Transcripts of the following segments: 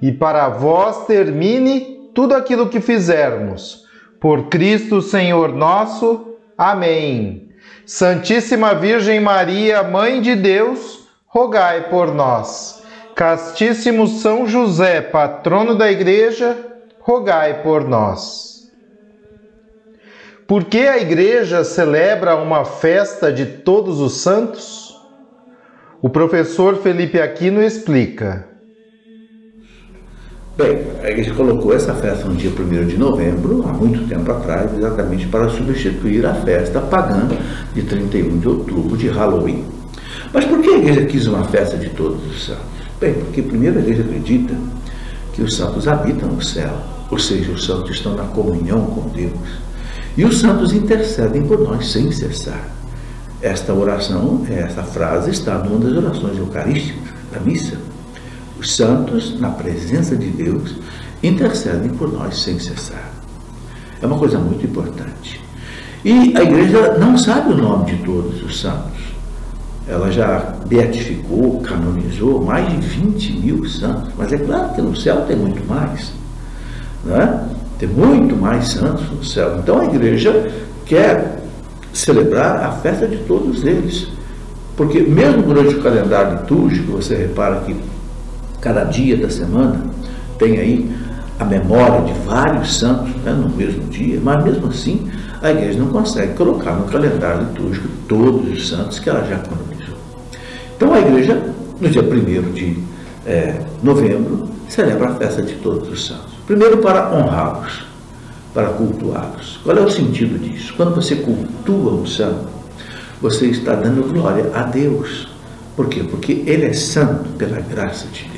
e para vós termine tudo aquilo que fizermos. Por Cristo Senhor nosso. Amém. Santíssima Virgem Maria, Mãe de Deus, rogai por nós. Castíssimo São José, patrono da Igreja, rogai por nós. Por que a Igreja celebra uma festa de todos os santos? O professor Felipe Aquino explica. Bem, a igreja colocou essa festa no dia 1 de novembro, há muito tempo atrás, exatamente para substituir a festa pagã de 31 de outubro, de Halloween. Mas por que a igreja quis uma festa de todos os santos? Bem, porque primeiro a igreja acredita que os santos habitam no céu, ou seja, os santos estão na comunhão com Deus. E os santos intercedem por nós sem cessar. Esta oração, essa frase está numa das orações eucarísticas da missa. Os santos, na presença de Deus, intercedem por nós sem cessar. É uma coisa muito importante. E a igreja não sabe o nome de todos os santos. Ela já beatificou, canonizou mais de 20 mil santos. Mas é claro que no céu tem muito mais. Né? Tem muito mais santos no céu. Então a igreja quer celebrar a festa de todos eles. Porque mesmo durante o calendário litúrgico, você repara que cada dia da semana tem aí a memória de vários santos né, no mesmo dia, mas mesmo assim a igreja não consegue colocar no calendário litúrgico todos os santos que ela já canonizou. Então a igreja, no dia 1 de é, novembro, celebra a festa de todos os santos. Primeiro para honrá-los, para cultuá-los. Qual é o sentido disso? Quando você cultua um santo, você está dando glória a Deus. Por quê? Porque ele é santo pela graça de Deus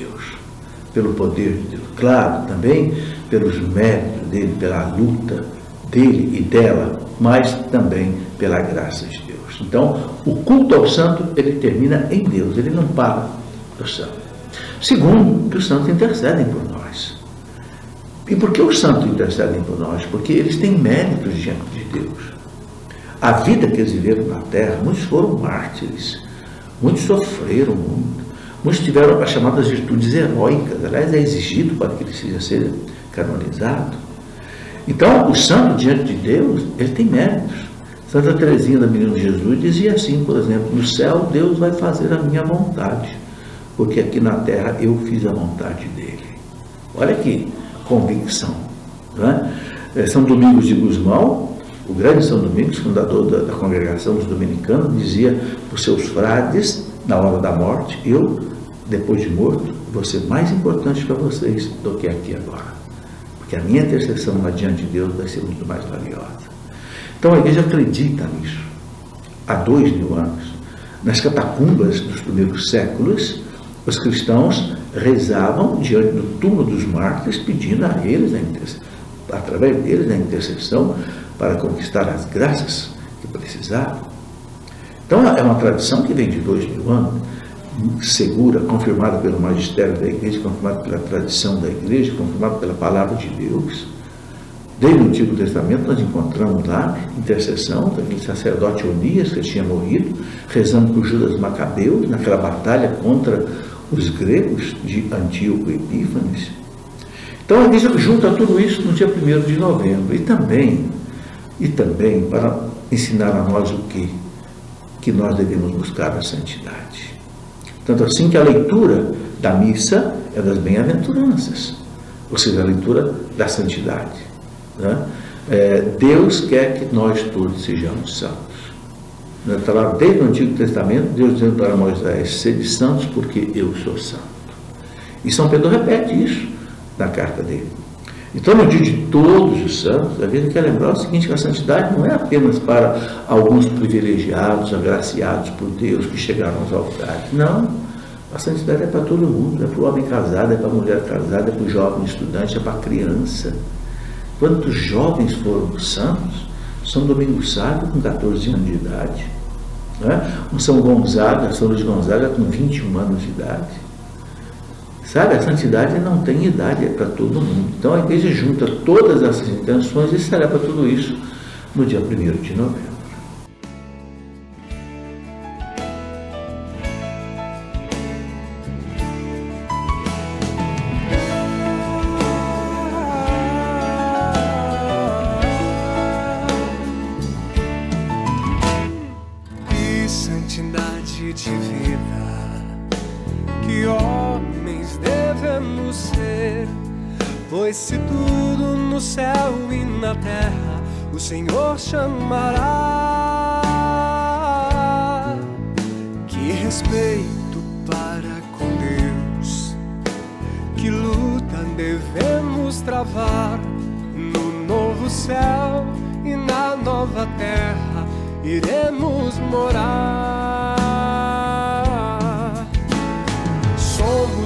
pelo poder de Deus, claro, também pelos méritos dele, pela luta dele e dela, mas também pela graça de Deus. Então, o culto ao santo, ele termina em Deus, ele não para do santo. Segundo, que os santos intercedem por nós. E por que os santos intercedem por nós? Porque eles têm méritos diante de Deus. A vida que eles viveram na terra, muitos foram mártires, muitos sofreram muito, Muitos tiveram as chamadas virtudes heróicas, aliás, é exigido para que ele seja ser canonizado. Então, o santo diante de Deus, ele tem méritos. Santa Teresinha da Menina Jesus dizia assim, por exemplo, no céu Deus vai fazer a minha vontade, porque aqui na terra eu fiz a vontade dele. Olha que convicção. Não é? São Domingos de Guzmão, o grande São Domingos, fundador da, da congregação dos dominicanos, dizia para os seus frades, na hora da morte, eu, depois de morto, vou ser mais importante para vocês do que aqui agora. Porque a minha intercessão diante de Deus vai ser muito mais valiosa. Então a igreja acredita nisso. Há dois mil anos. Nas catacumbas dos primeiros séculos, os cristãos rezavam diante do túmulo dos mártires, pedindo a eles, a através deles, a intercessão para conquistar as graças que precisavam. Então é uma tradição que vem de dois mil anos, segura, confirmada pelo magistério da igreja, confirmada pela tradição da igreja, confirmada pela palavra de Deus. Desde o Antigo Testamento nós encontramos lá intercessão daquele sacerdote Onias que tinha morrido, rezando por Judas Macabeu naquela batalha contra os gregos de Antíoco Epífanes. Então a igreja junta tudo isso no dia 1 de novembro e também, e também para ensinar a nós o que? Que nós devemos buscar a santidade. Tanto assim que a leitura da missa é das bem-aventuranças, ou seja, a leitura da santidade. Né? É, Deus quer que nós todos sejamos santos. Está lá desde o Antigo Testamento, Deus dizendo para Moisés: sede santos porque eu sou santo. E São Pedro repete isso na carta dele. Então, no dia de todos os santos, a gente quer lembrar o seguinte: que a santidade não é apenas para alguns privilegiados, agraciados por Deus que chegaram aos altares. Não. A santidade é para todo mundo, é para o homem casado, é para a mulher casada, é para o jovem estudante, é para a criança. Quantos jovens foram santos? São Domingos Sábio com 14 anos de idade. Né? Um São Gonzaga, São Luís Gonzaga com 21 anos de idade. Sabe, a santidade não tem idade, é para todo mundo. Então a igreja junta todas essas intenções e celebra tudo isso no dia 1 de novembro.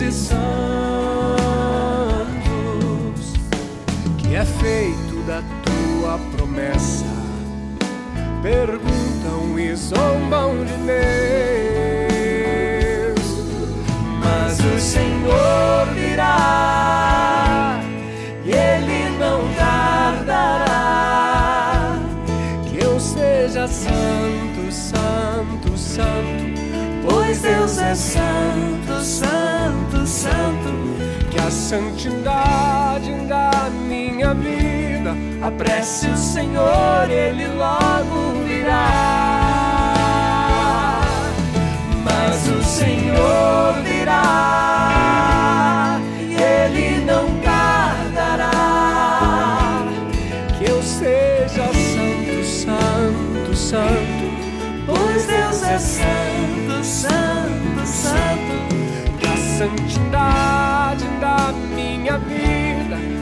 e santos. Que é feito da tua promessa perguntam e zombam de Deus. Mas o Senhor virá e Ele não tardará. Que eu seja santo, santo, santo, Deus é santo, santo, santo. Que a santidade da minha vida apresse o Senhor, Ele logo virá. Mas o Senhor virá, Ele não tardará. Que eu seja santo, santo, santo, pois Deus é santo,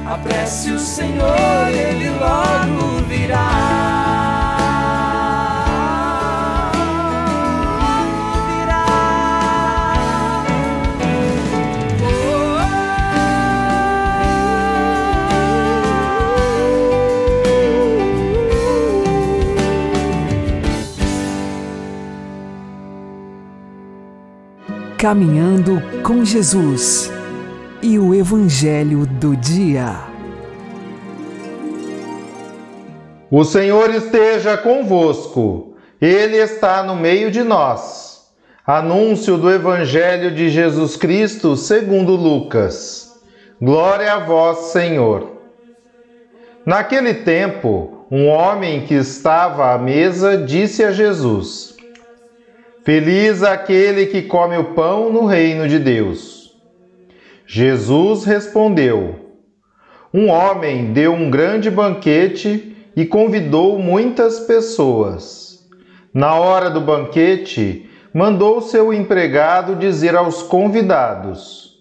apresse o Senhor, Ele logo virá. Caminhando com Jesus e o Evangelho do Dia. O Senhor esteja convosco, Ele está no meio de nós. Anúncio do Evangelho de Jesus Cristo segundo Lucas. Glória a vós, Senhor. Naquele tempo, um homem que estava à mesa disse a Jesus: Feliz aquele que come o pão no reino de Deus. Jesus respondeu: Um homem deu um grande banquete e convidou muitas pessoas. Na hora do banquete, mandou seu empregado dizer aos convidados: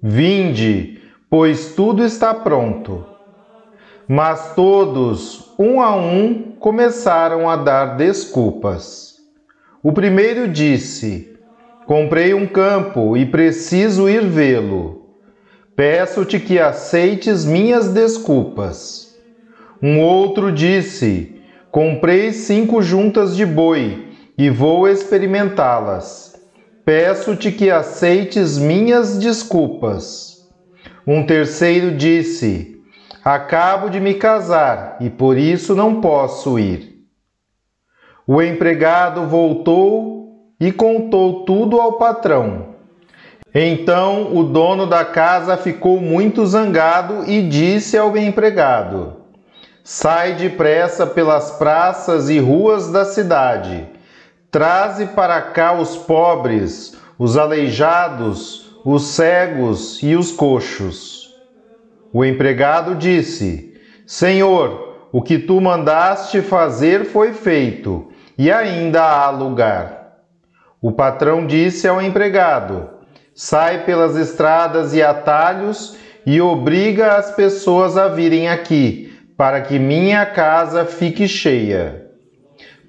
Vinde, pois tudo está pronto. Mas todos, um a um, começaram a dar desculpas. O primeiro disse: Comprei um campo e preciso ir vê-lo. Peço-te que aceites minhas desculpas. Um outro disse: Comprei cinco juntas de boi e vou experimentá-las. Peço-te que aceites minhas desculpas. Um terceiro disse: Acabo de me casar e por isso não posso ir. O empregado voltou e contou tudo ao patrão. Então o dono da casa ficou muito zangado e disse ao empregado: Sai depressa pelas praças e ruas da cidade. Traze para cá os pobres, os aleijados, os cegos e os coxos. O empregado disse: Senhor, o que tu mandaste fazer foi feito, e ainda há lugar. O patrão disse ao empregado: sai pelas estradas e atalhos e obriga as pessoas a virem aqui, para que minha casa fique cheia.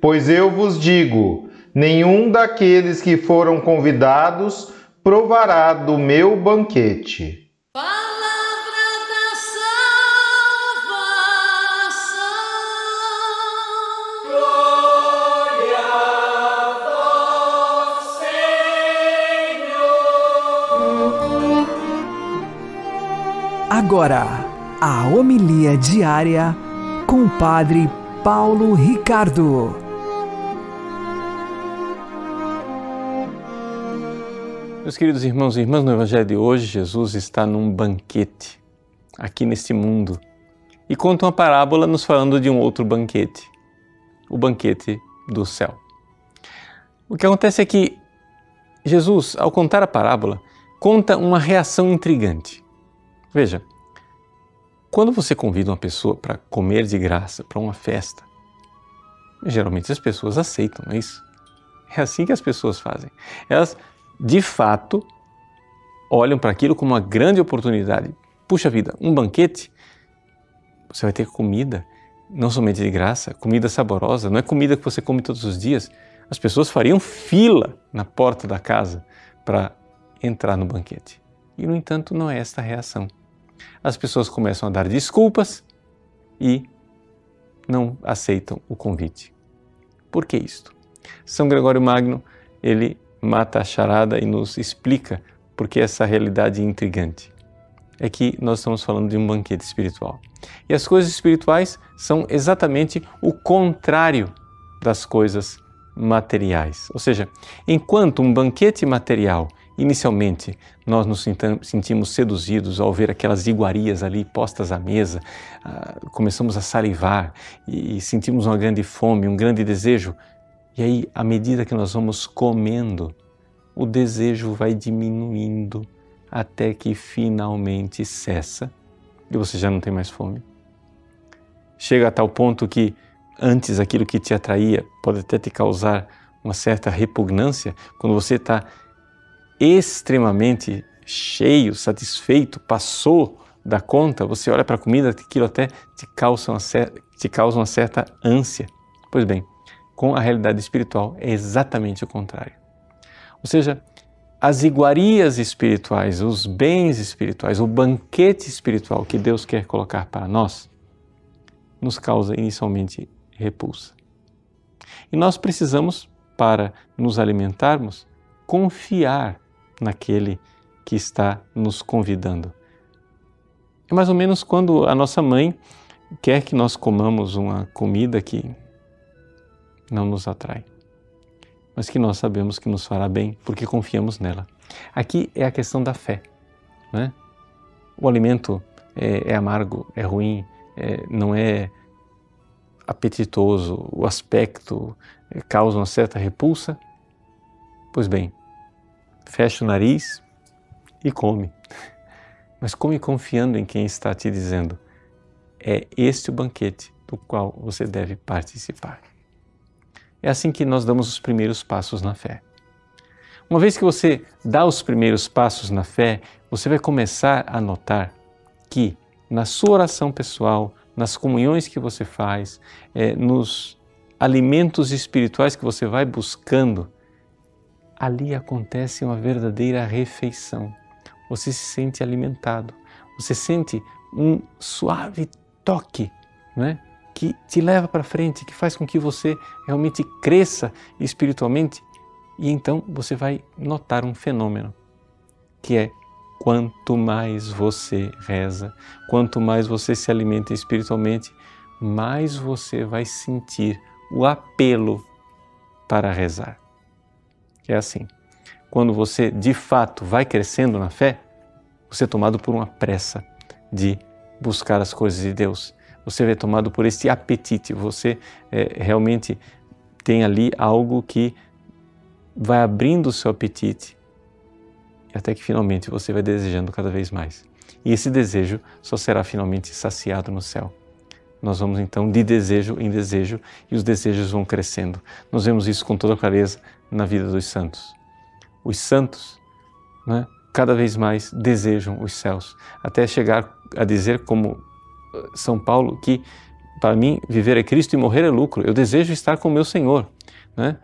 Pois eu vos digo: nenhum daqueles que foram convidados provará do meu banquete. Agora, a homilia diária com o Padre Paulo Ricardo. Meus queridos irmãos e irmãs, no Evangelho de hoje, Jesus está num banquete aqui neste mundo e conta uma parábola nos falando de um outro banquete, o banquete do céu. O que acontece é que Jesus, ao contar a parábola, conta uma reação intrigante. Veja, quando você convida uma pessoa para comer de graça, para uma festa, geralmente as pessoas aceitam, não é isso? É assim que as pessoas fazem. Elas, de fato, olham para aquilo como uma grande oportunidade. Puxa vida, um banquete, você vai ter comida, não somente de graça, comida saborosa, não é comida que você come todos os dias. As pessoas fariam fila na porta da casa para entrar no banquete. E, no entanto, não é esta a reação as pessoas começam a dar desculpas e não aceitam o convite. Por que isto? São Gregório Magno, ele mata a charada e nos explica por que essa realidade intrigante. É que nós estamos falando de um banquete espiritual. E as coisas espirituais são exatamente o contrário das coisas materiais. Ou seja, enquanto um banquete material Inicialmente, nós nos sentimos seduzidos ao ver aquelas iguarias ali postas à mesa, uh, começamos a salivar e sentimos uma grande fome, um grande desejo. E aí, à medida que nós vamos comendo, o desejo vai diminuindo até que finalmente cessa e você já não tem mais fome. Chega a tal ponto que antes aquilo que te atraía pode até te causar uma certa repugnância quando você está extremamente cheio, satisfeito, passou da conta, você olha para a comida, aquilo até te causa, uma te causa uma certa ânsia. Pois bem, com a realidade espiritual é exatamente o contrário. Ou seja, as iguarias espirituais, os bens espirituais, o banquete espiritual que Deus quer colocar para nós, nos causa inicialmente repulsa. E nós precisamos, para nos alimentarmos, confiar naquele que está nos convidando. É mais ou menos quando a nossa mãe quer que nós comamos uma comida que não nos atrai, mas que nós sabemos que nos fará bem porque confiamos nela. Aqui é a questão da fé. Né? O alimento é, é amargo, é ruim, é, não é apetitoso, o aspecto causa uma certa repulsa. Pois bem, fecha o nariz e come. Mas come confiando em quem está te dizendo: é este o banquete do qual você deve participar. É assim que nós damos os primeiros passos na fé. Uma vez que você dá os primeiros passos na fé, você vai começar a notar que na sua oração pessoal, nas comunhões que você faz, é, nos alimentos espirituais que você vai buscando, ali acontece uma verdadeira refeição. Você se sente alimentado, você sente um suave toque, né? que te leva para frente, que faz com que você realmente cresça espiritualmente. E então você vai notar um fenômeno, que é quanto mais você reza, quanto mais você se alimenta espiritualmente, mais você vai sentir o apelo para rezar. É assim. Quando você de fato vai crescendo na fé, você é tomado por uma pressa de buscar as coisas de Deus. Você é tomado por esse apetite, você é, realmente tem ali algo que vai abrindo o seu apetite até que finalmente você vai desejando cada vez mais. E esse desejo só será finalmente saciado no céu. Nós vamos então de desejo em desejo e os desejos vão crescendo. Nós vemos isso com toda clareza na vida dos santos. Os santos, né, cada vez mais desejam os céus, até chegar a dizer, como eh, São Paulo, que para mim viver é Cristo e morrer é lucro. Eu desejo estar com meu Senhor. Né?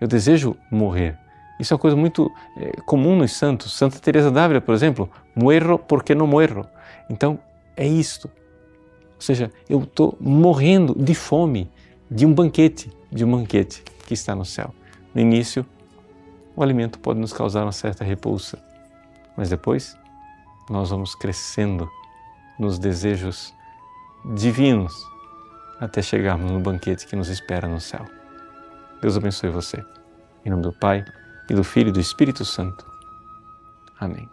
Eu desejo morrer. Isso é uma coisa muito é, comum nos santos. Santa Teresa d'Ávila, por exemplo, muero porque não muero. Então, é isto. Ou seja, eu estou morrendo de fome de um banquete, de um banquete que está no céu. No início, o alimento pode nos causar uma certa repulsa, mas depois nós vamos crescendo nos desejos divinos até chegarmos no banquete que nos espera no céu. Deus abençoe você. Em nome do Pai, e do Filho e do Espírito Santo. Amém.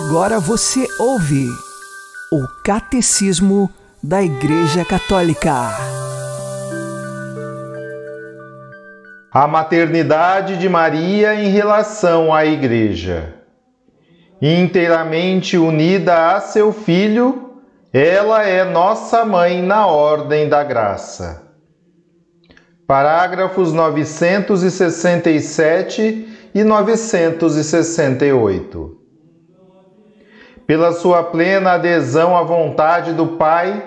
Agora você ouve o Catecismo da Igreja Católica. A maternidade de Maria em relação à Igreja. Inteiramente unida a seu Filho, ela é nossa mãe na ordem da graça. Parágrafos 967 e 968. Pela sua plena adesão à vontade do Pai,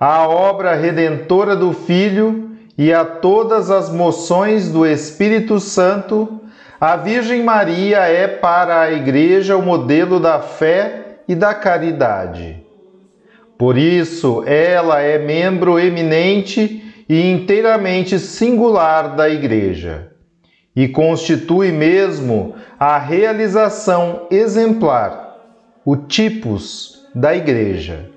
à obra redentora do Filho e a todas as moções do Espírito Santo, a Virgem Maria é para a Igreja o modelo da fé e da caridade. Por isso, ela é membro eminente e inteiramente singular da Igreja e constitui mesmo a realização exemplar, o tipos da Igreja.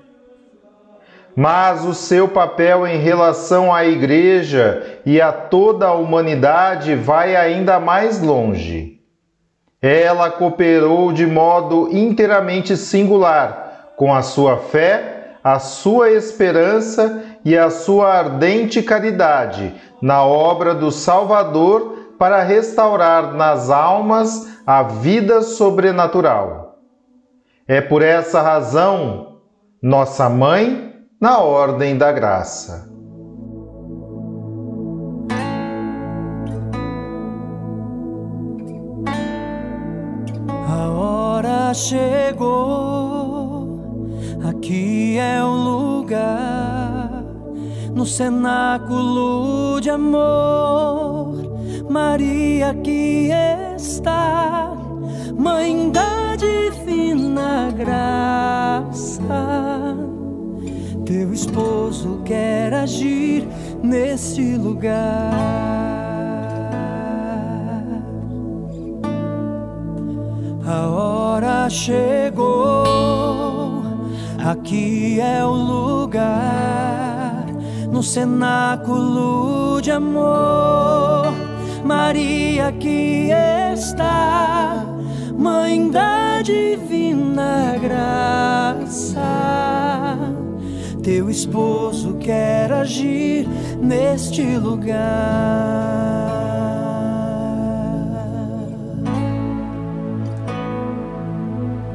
Mas o seu papel em relação à Igreja e a toda a humanidade vai ainda mais longe. Ela cooperou de modo inteiramente singular com a sua fé, a sua esperança e a sua ardente caridade na obra do Salvador para restaurar nas almas a vida sobrenatural. É por essa razão, nossa mãe na ordem da graça. A hora chegou, aqui é o lugar, no cenáculo de amor. Maria aqui está, Mãe da divina graça. Teu esposo quer agir neste lugar. A hora chegou, aqui é o lugar, no cenáculo de amor. Maria aqui está, Mãe da divina graça. Teu esposo quer agir neste lugar.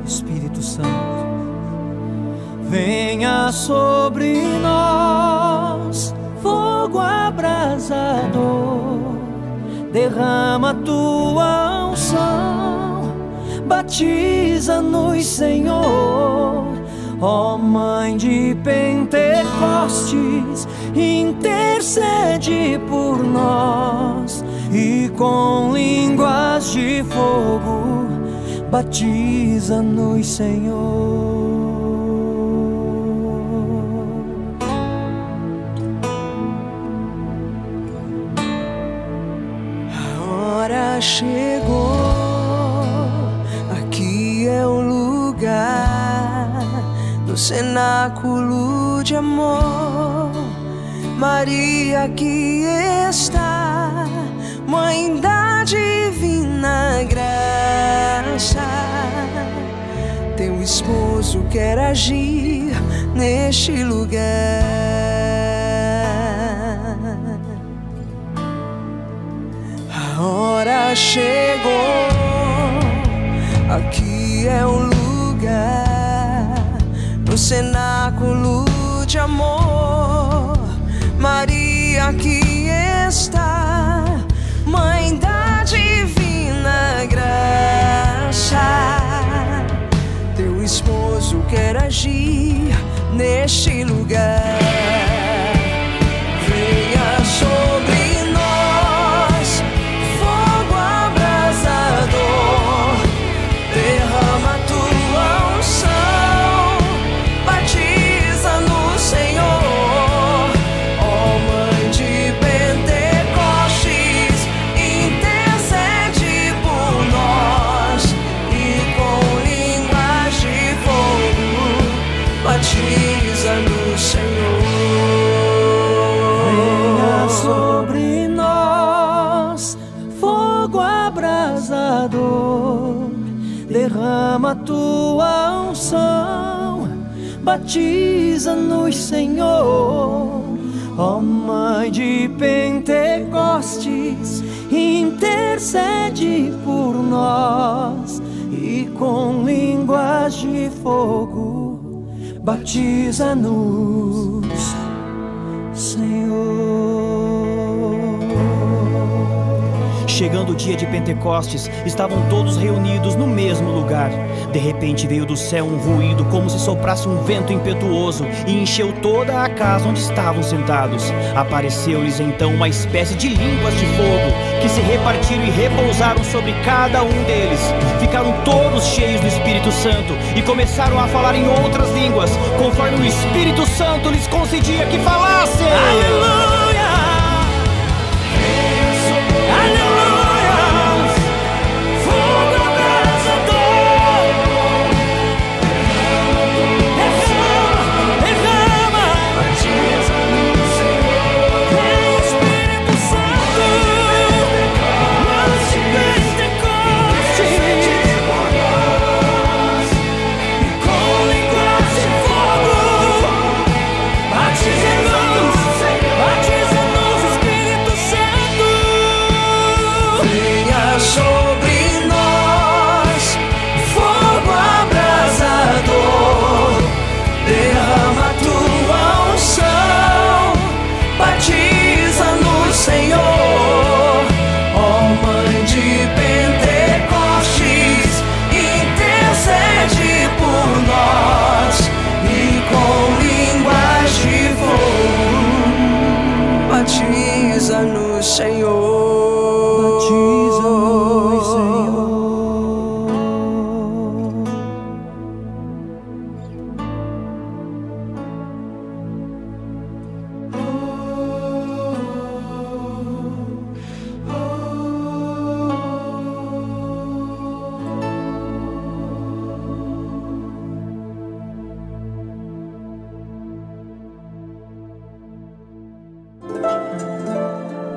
Espírito Santo, venha sobre nós, fogo abrasador, derrama tua unção, batiza-nos, Senhor. Ó Mãe de Pentecostes, intercede por nós e com línguas de fogo batiza-nos, Senhor. A hora chegou, cenáculo de amor. Maria aqui está, Mãe da divina graça. Teu esposo quer agir neste lugar. A hora chegou, aqui é o lugar, no cenáculo de amor. Maria aqui está, Mãe da divina graça. Teu esposo quer agir neste lugar. Batiza-nos, Senhor. Ó Mãe de Pentecostes, intercede por nós e com línguas de fogo, batiza-nos, Senhor. Chegando o dia de Pentecostes, estavam todos reunidos no mesmo lugar. De repente veio do céu um ruído, como se soprasse um vento impetuoso, e encheu toda a casa onde estavam sentados. Apareceu-lhes então uma espécie de línguas de fogo, que se repartiram e repousaram sobre cada um deles. Ficaram todos cheios do Espírito Santo e começaram a falar em outras línguas, conforme o Espírito Santo lhes concedia que falassem. Aleluia!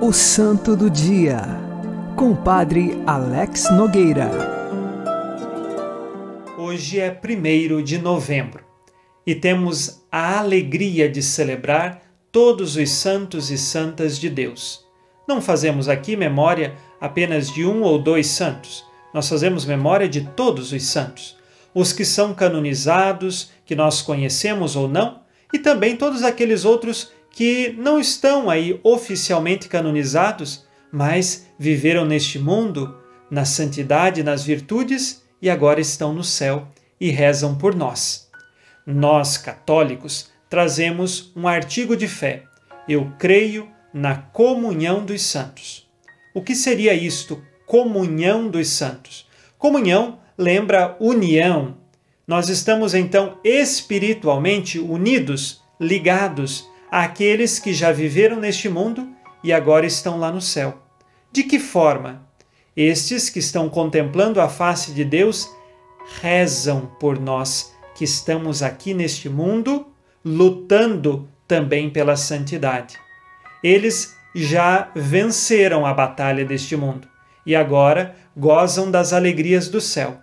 O Santo do Dia, com o Padre Alex Nogueira. Hoje é 1 de novembro e temos a alegria de celebrar todos os santos e santas de Deus. Não fazemos aqui memória apenas de um ou dois santos, nós fazemos memória de todos os santos, os que são canonizados, que nós conhecemos ou não, e também todos aqueles outros que não estão aí oficialmente canonizados, mas viveram neste mundo na santidade, nas virtudes e agora estão no céu e rezam por nós. Nós, católicos, trazemos um artigo de fé. Eu creio na comunhão dos santos. O que seria isto, comunhão dos santos? Comunhão lembra união. Nós estamos então espiritualmente unidos, ligados àqueles que já viveram neste mundo e agora estão lá no céu. De que forma? Estes que estão contemplando a face de Deus rezam por nós que estamos aqui neste mundo, lutando também pela santidade. Eles já venceram a batalha deste mundo e agora gozam das alegrias do céu.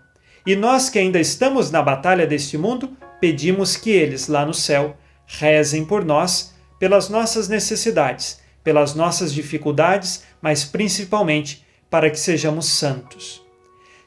E nós que ainda estamos na batalha deste mundo, pedimos que eles lá no céu rezem por nós, pelas nossas necessidades, pelas nossas dificuldades, mas principalmente para que sejamos santos.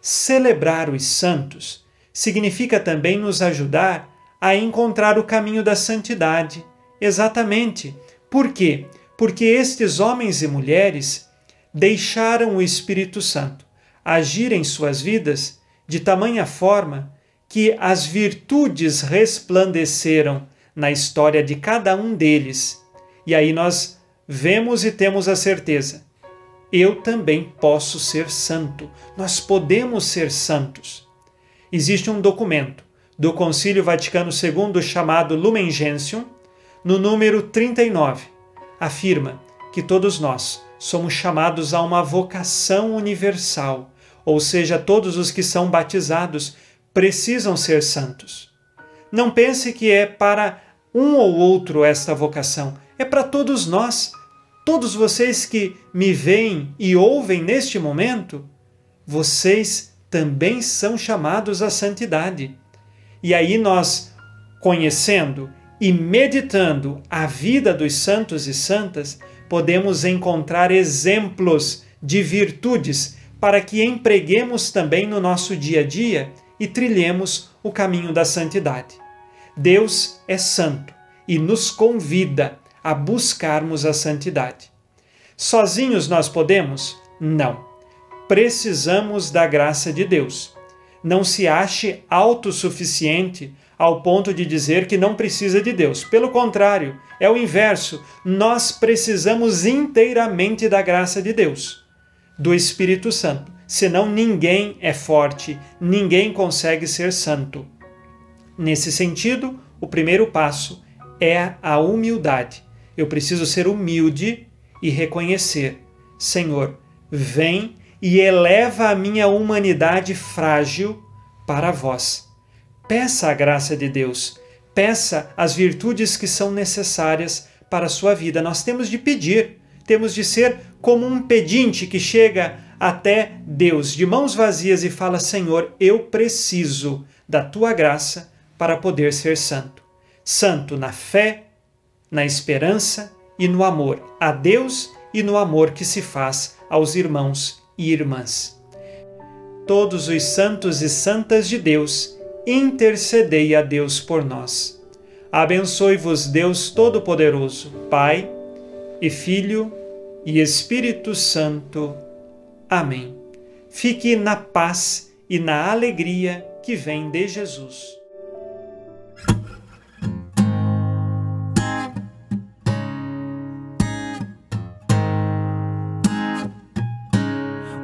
Celebrar os santos significa também nos ajudar a encontrar o caminho da santidade. Exatamente. Por quê? Porque estes homens e mulheres deixaram o Espírito Santo agir em suas vidas de tamanha forma que as virtudes resplandeceram na história de cada um deles. E aí nós vemos e temos a certeza: eu também posso ser santo. Nós podemos ser santos. Existe um documento do Concílio Vaticano II chamado Lumen Gentium, no número 39. Afirma que todos nós somos chamados a uma vocação universal, ou seja, todos os que são batizados precisam ser santos. Não pense que é para um ou outro esta vocação, é para todos nós. Todos vocês que me veem e ouvem neste momento, vocês também são chamados à santidade. E aí nós, conhecendo e meditando a vida dos santos e santas, podemos encontrar exemplos de virtudes para que empreguemos também no nosso dia a dia e trilhemos o caminho da santidade. Deus é santo e nos convida a buscarmos a santidade. Sozinhos nós podemos? Não. Precisamos da graça de Deus. Não se ache autossuficiente ao ponto de dizer que não precisa de Deus. Pelo contrário, é o inverso. Nós precisamos inteiramente da graça de Deus, do Espírito Santo. Senão ninguém é forte, ninguém consegue ser santo. Nesse sentido, o primeiro passo é a humildade. Eu preciso ser humilde e reconhecer: Senhor, vem e eleva a minha humanidade frágil para vós. Peça a graça de Deus, peça as virtudes que são necessárias para a sua vida. Nós temos de pedir, temos de ser como um pedinte que chega até Deus de mãos vazias e fala: Senhor, eu preciso da tua graça para poder ser santo. Santo na fé, na esperança e no amor a Deus e no amor que se faz aos irmãos e irmãs. Todos os santos e santas de Deus, intercedei a Deus por nós. Abençoe-vos Deus Todo-Poderoso, Pai e Filho e Espírito Santo. Amém. Fique na paz e na alegria que vem de Jesus.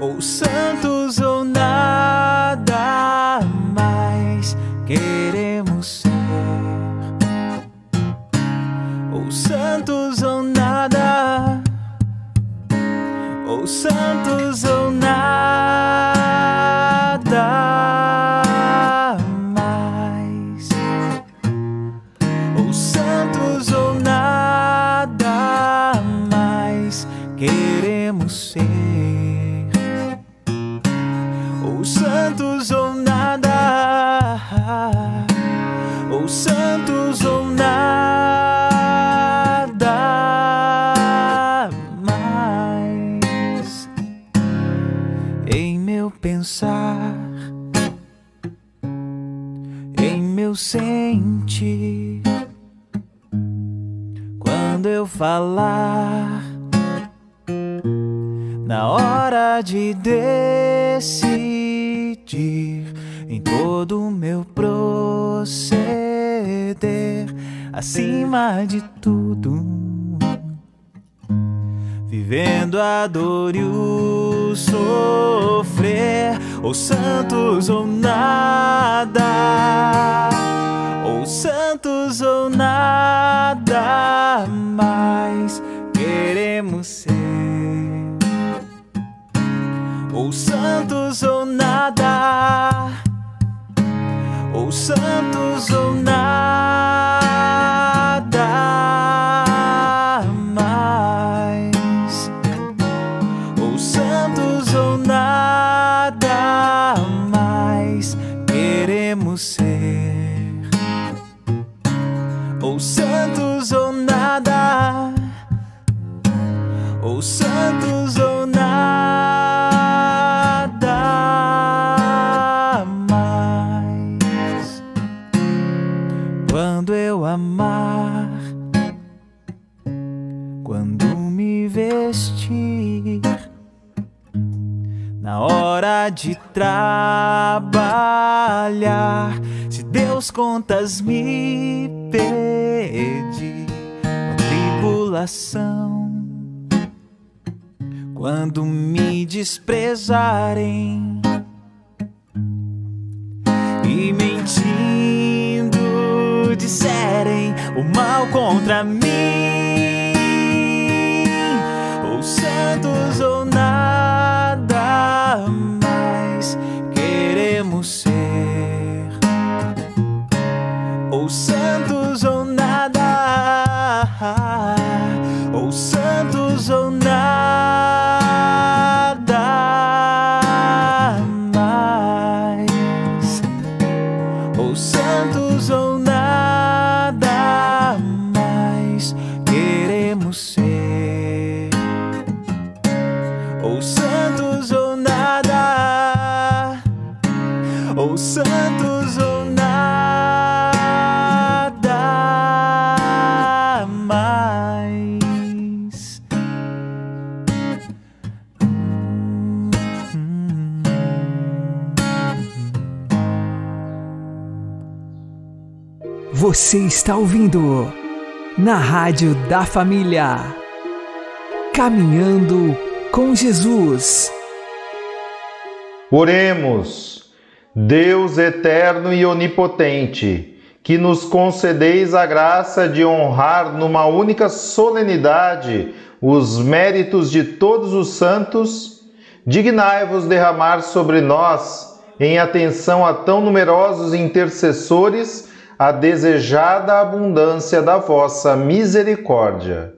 ou santos ou nada mais queremos ser, ou santos ou nada, ou santos ou sentir, quando eu falar na hora de decidir em todo o meu proceder, acima de tudo, vivendo a dor e o sofrer, ou santos ou nada, ou santos ou nada mais queremos ser. Ou santos ou nada, ou santos ou nada ou santos ou nada mais. Quando eu amar, quando me vestir, na hora de trabalhar, se Deus contas me pedir, tribulação quando me desprezarem e mentindo disserem o mal contra mim, ou santos ou nada mais queremos ser, ou santos ou nada, santos ou nada mais. Você está ouvindo na Rádio da Família. Caminhando com Jesus. Oremos, Deus eterno e onipotente, que nos concedeis a graça de honrar numa única solenidade os méritos de todos os santos, dignai-vos derramar sobre nós, em atenção a tão numerosos intercessores, a desejada abundância da vossa misericórdia.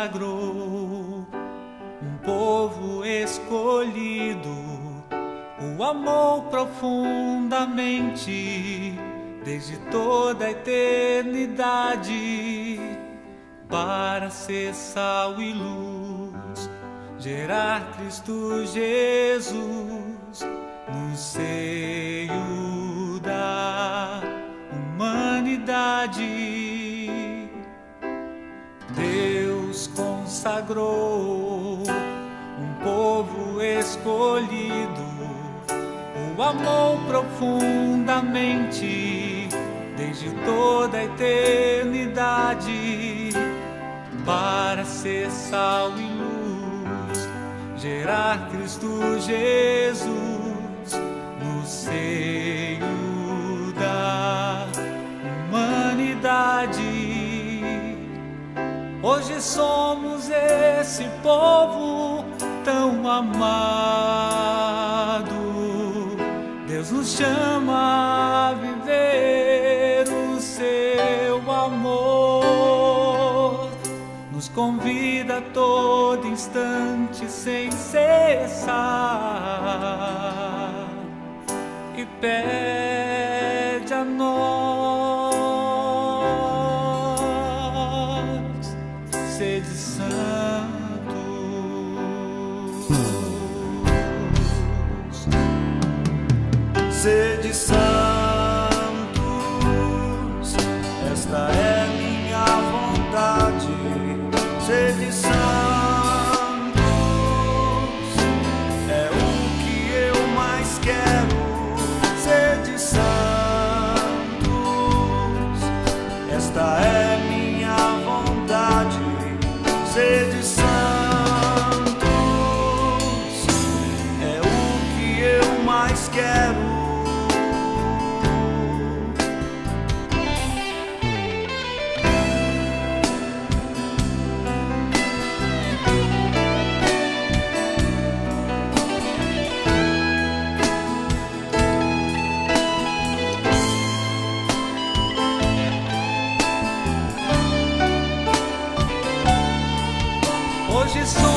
Consagrou um povo escolhido, o amor profundamente desde toda a eternidade para ser sal e luz, gerar Cristo Jesus no seio da humanidade. Consagrou um povo escolhido, o amor profundamente desde toda a eternidade para ser sal e luz, gerar Cristo Jesus no seio da humanidade. Hoje somos esse povo tão amado. Deus nos chama a viver o seu amor. Nos convida a todo instante sem cessar e pede Hoje somos